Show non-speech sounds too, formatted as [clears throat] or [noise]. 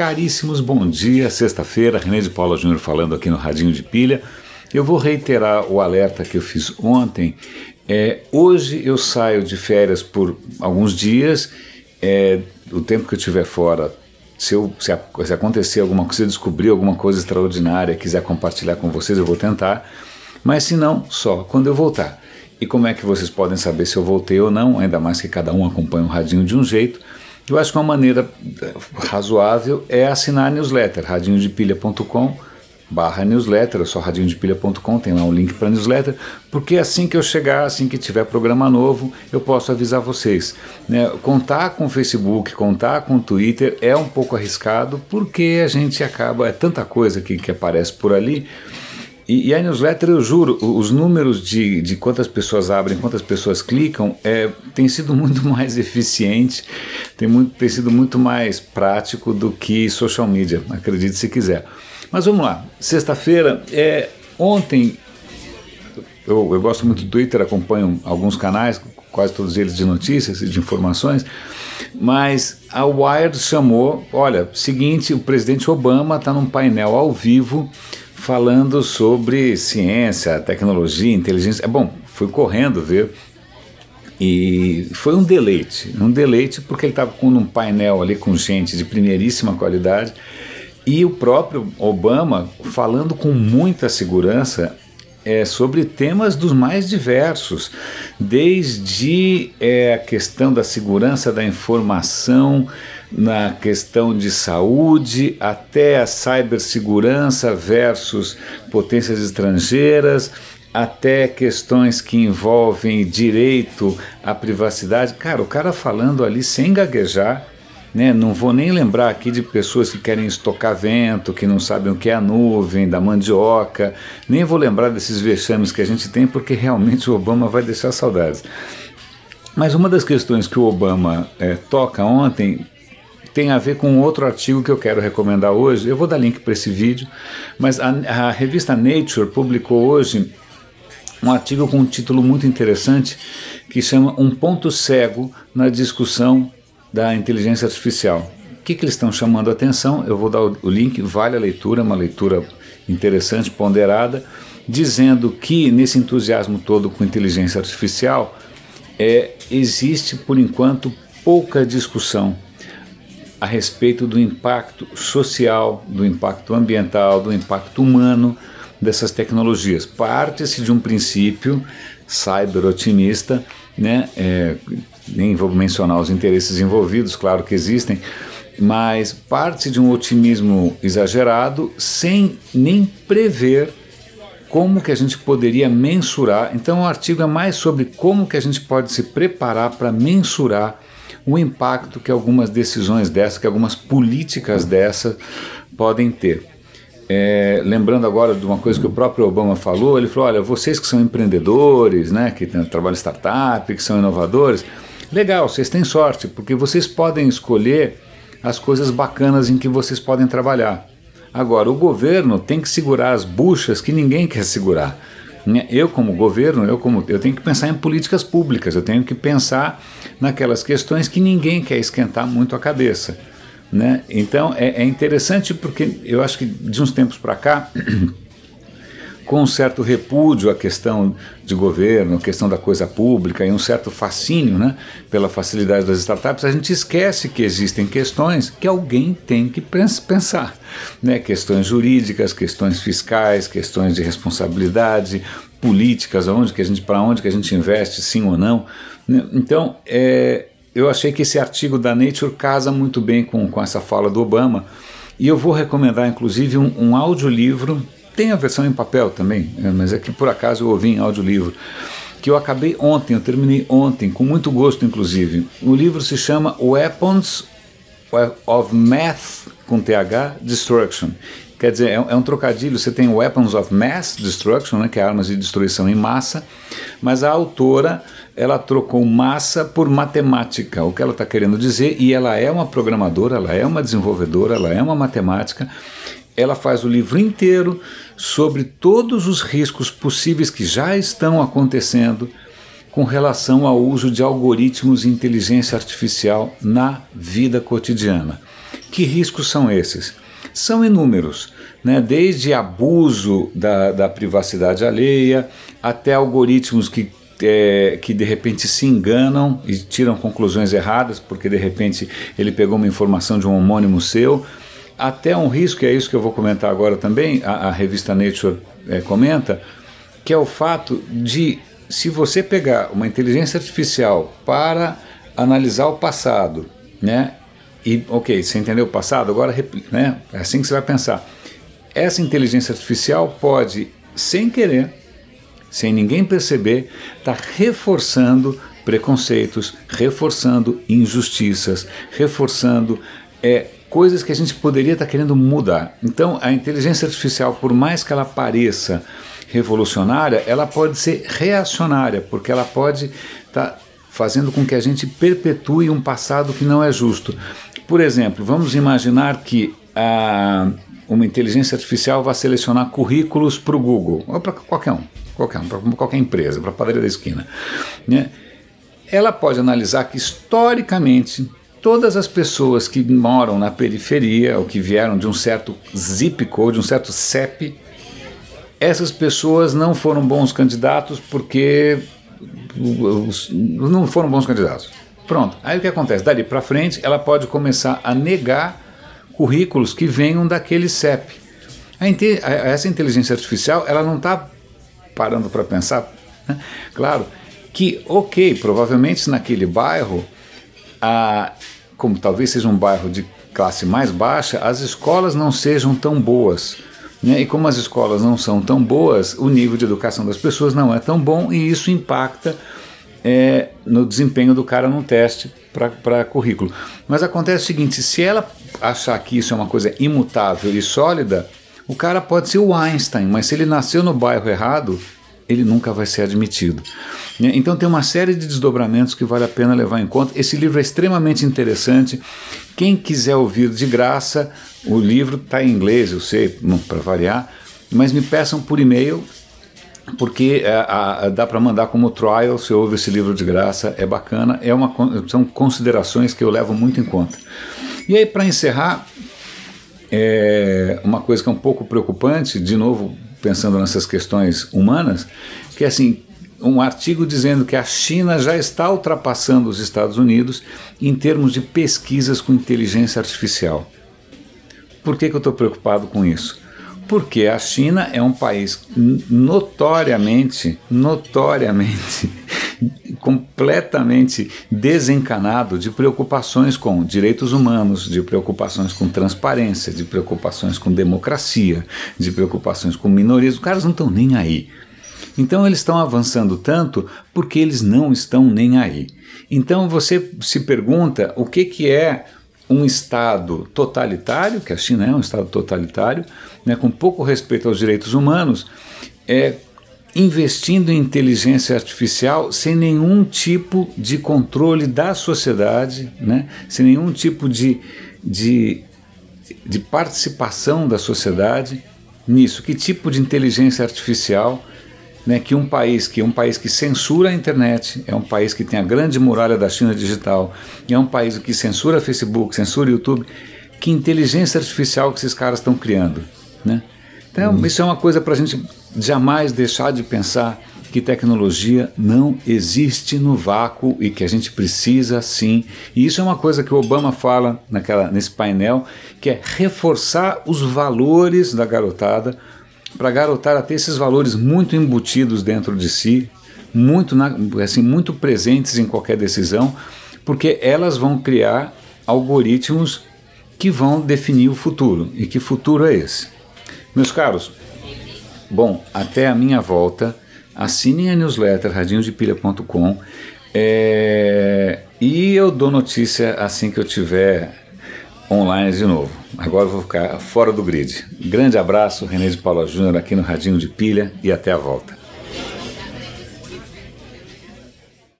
caríssimos, bom dia. Sexta-feira, René de Paula Júnior falando aqui no Radinho de Pilha. Eu vou reiterar o alerta que eu fiz ontem. É, hoje eu saio de férias por alguns dias. É, o tempo que eu estiver fora, se, eu, se, se acontecer alguma coisa, se descobrir alguma coisa extraordinária, quiser compartilhar com vocês, eu vou tentar. Mas se não, só quando eu voltar. E como é que vocês podem saber se eu voltei ou não, ainda mais que cada um acompanha o radinho de um jeito? Eu acho que uma maneira eh, razoável é assinar a newsletter, radinhodepilha.com barra newsletter, só radinhodepilha.com, tem lá um link para newsletter, porque assim que eu chegar, assim que tiver programa novo, eu posso avisar vocês. Né? Contar com o Facebook, contar com o Twitter é um pouco arriscado, porque a gente acaba, é tanta coisa que, que aparece por ali, e, e, a newsletter, eu juro, os números de, de quantas pessoas abrem, quantas pessoas clicam, é, tem sido [laughs] muito mais eficiente, tem, muito, tem sido muito mais prático do que social media, acredite se quiser. Mas vamos lá, sexta-feira, é, ontem, eu, eu gosto muito do Twitter, acompanho alguns canais, quase todos eles de notícias e de informações, mas a Wired chamou, olha, seguinte, o presidente Obama está num painel ao vivo falando sobre ciência, tecnologia, inteligência. É bom, fui correndo ver e foi um deleite, um deleite porque ele estava com um painel ali com gente de primeiríssima qualidade e o próprio Obama falando com muita segurança é, sobre temas dos mais diversos, desde é, a questão da segurança da informação, na questão de saúde, até a cibersegurança versus potências estrangeiras, até questões que envolvem direito à privacidade. Cara, o cara falando ali sem gaguejar, né? Não vou nem lembrar aqui de pessoas que querem estocar vento, que não sabem o que é a nuvem, da mandioca, nem vou lembrar desses vexames que a gente tem, porque realmente o Obama vai deixar saudades. Mas uma das questões que o Obama é, toca ontem tem a ver com outro artigo que eu quero recomendar hoje. Eu vou dar link para esse vídeo, mas a, a, revista Nature publicou hoje um artigo com um título muito interessante que chama Um Ponto Cego na Discussão da Inteligência Artificial. O que, que eles estão chamando a atenção? Eu vou dar o, o link, vale a leitura, uma leitura interessante, ponderada, dizendo que nesse entusiasmo todo com inteligência artificial é, existe, por enquanto, pouca discussão a respeito do impacto social, do impacto ambiental, do impacto humano dessas tecnologias. Parte-se de um princípio cyber-otimista, né? É, nem vou mencionar os interesses envolvidos, claro que existem, mas parte de um otimismo exagerado sem nem prever como que a gente poderia mensurar. Então o artigo é mais sobre como que a gente pode se preparar para mensurar o impacto que algumas decisões dessas, que algumas políticas dessas podem ter. É, lembrando agora de uma coisa que o próprio Obama falou, ele falou, olha, vocês que são empreendedores, né, que trabalham startup, que são inovadores, legal, vocês têm sorte, porque vocês podem escolher as coisas bacanas em que vocês podem trabalhar. Agora, o governo tem que segurar as buchas que ninguém quer segurar. Né? Eu como governo, eu como eu tenho que pensar em políticas públicas, eu tenho que pensar naquelas questões que ninguém quer esquentar muito a cabeça, né? Então é, é interessante porque eu acho que de uns tempos para cá [clears throat] com um certo repúdio à questão de governo, a questão da coisa pública e um certo fascínio né, pela facilidade das startups, a gente esquece que existem questões que alguém tem que pensar. Né, questões jurídicas, questões fiscais, questões de responsabilidade, políticas, que a gente, para onde que a gente investe, sim ou não. Né? Então, é, eu achei que esse artigo da Nature casa muito bem com, com essa fala do Obama. E eu vou recomendar, inclusive, um, um audiolivro tem a versão em papel também, é, mas é que por acaso eu ouvi em audiolivro, que eu acabei ontem, eu terminei ontem, com muito gosto inclusive. O livro se chama Weapons of Math, com TH, Destruction. Quer dizer, é, é, um trocadilho, você tem Weapons of Mass Destruction, né, que é armas de destruição em massa, mas a autora ela trocou massa por matemática, o que ela está querendo dizer, e ela é uma programadora, ela é uma desenvolvedora, ela é uma matemática, ela faz o livro inteiro sobre todos os riscos possíveis que já estão acontecendo com relação ao uso de algoritmos de inteligência artificial na vida cotidiana. Que riscos são esses? São inúmeros, né? desde abuso da, da privacidade alheia até algoritmos que é, que de repente se enganam e tiram conclusões erradas, porque de repente ele pegou uma informação de um homônimo seu, até um risco, e é isso que eu vou comentar agora também, a, a revista Nature é, comenta, que é o fato de, se você pegar uma inteligência artificial para analisar o passado, né? E, ok, você entendeu o passado, agora né, é assim que você vai pensar. Essa inteligência artificial pode, sem querer, sem ninguém perceber, estar tá reforçando preconceitos, reforçando injustiças, reforçando é, coisas que a gente poderia estar querendo mudar. Então, a inteligência artificial, por mais que ela pareça revolucionária, ela pode ser reacionária, porque ela pode estar tá fazendo com que a gente perpetue um passado que não é justo. Por exemplo, vamos imaginar que a, uma inteligência artificial vá selecionar currículos para o Google, ou para qualquer um, qualquer um, para qualquer empresa, para a padaria da esquina. Né? Ela pode analisar que historicamente todas as pessoas que moram na periferia ou que vieram de um certo zip code, de um certo CEP, essas pessoas não foram bons candidatos porque não foram bons candidatos. Pronto. Aí o que acontece? Dali para frente, ela pode começar a negar currículos que venham daquele CEP. Essa inteligência artificial, ela não está parando para pensar, né? claro, que, ok, provavelmente naquele bairro a, como talvez seja um bairro de classe mais baixa, as escolas não sejam tão boas. Né? E como as escolas não são tão boas, o nível de educação das pessoas não é tão bom e isso impacta é, no desempenho do cara no teste para currículo. Mas acontece o seguinte: se ela achar que isso é uma coisa imutável e sólida, o cara pode ser o Einstein, mas se ele nasceu no bairro errado, ele nunca vai ser admitido. Né? Então tem uma série de desdobramentos que vale a pena levar em conta. Esse livro é extremamente interessante. Quem quiser ouvir de graça, o livro está em inglês, eu sei, para variar, mas me peçam por e-mail, porque é, a, a, dá para mandar como trial, você ouve esse livro de graça, é bacana, é uma, são considerações que eu levo muito em conta. E aí, para encerrar, é uma coisa que é um pouco preocupante, de novo, pensando nessas questões humanas, que é assim, um artigo dizendo que a China já está ultrapassando os Estados Unidos em termos de pesquisas com inteligência artificial. Por que, que eu estou preocupado com isso? Porque a China é um país notoriamente, notoriamente, completamente desencanado de preocupações com direitos humanos, de preocupações com transparência, de preocupações com democracia, de preocupações com minorias. Os caras não estão nem aí. Então eles estão avançando tanto porque eles não estão nem aí. Então você se pergunta o que, que é um Estado totalitário, que a China é um Estado totalitário, né, com pouco respeito aos direitos humanos, é, investindo em inteligência artificial sem nenhum tipo de controle da sociedade, né, sem nenhum tipo de, de, de participação da sociedade nisso. Que tipo de inteligência artificial né, que um país que é um país que censura a internet, é um país que tem a grande muralha da China digital, é um país que censura Facebook, censura YouTube, que inteligência artificial que esses caras estão criando, né? Então hum. isso é uma coisa para a gente jamais deixar de pensar que tecnologia não existe no vácuo e que a gente precisa sim. E isso é uma coisa que o Obama fala naquela, nesse painel, que é reforçar os valores da garotada para a garotada ter esses valores muito embutidos dentro de si, muito, na, assim, muito presentes em qualquer decisão, porque elas vão criar algoritmos que vão definir o futuro. E que futuro é esse? Meus caros, bom, até a minha volta, assinem a newsletter radinhodepilha.com é, e eu dou notícia assim que eu tiver online de novo. Agora eu vou ficar fora do grid. Grande abraço, René de Paula Júnior aqui no Radinho de Pilha e até a volta.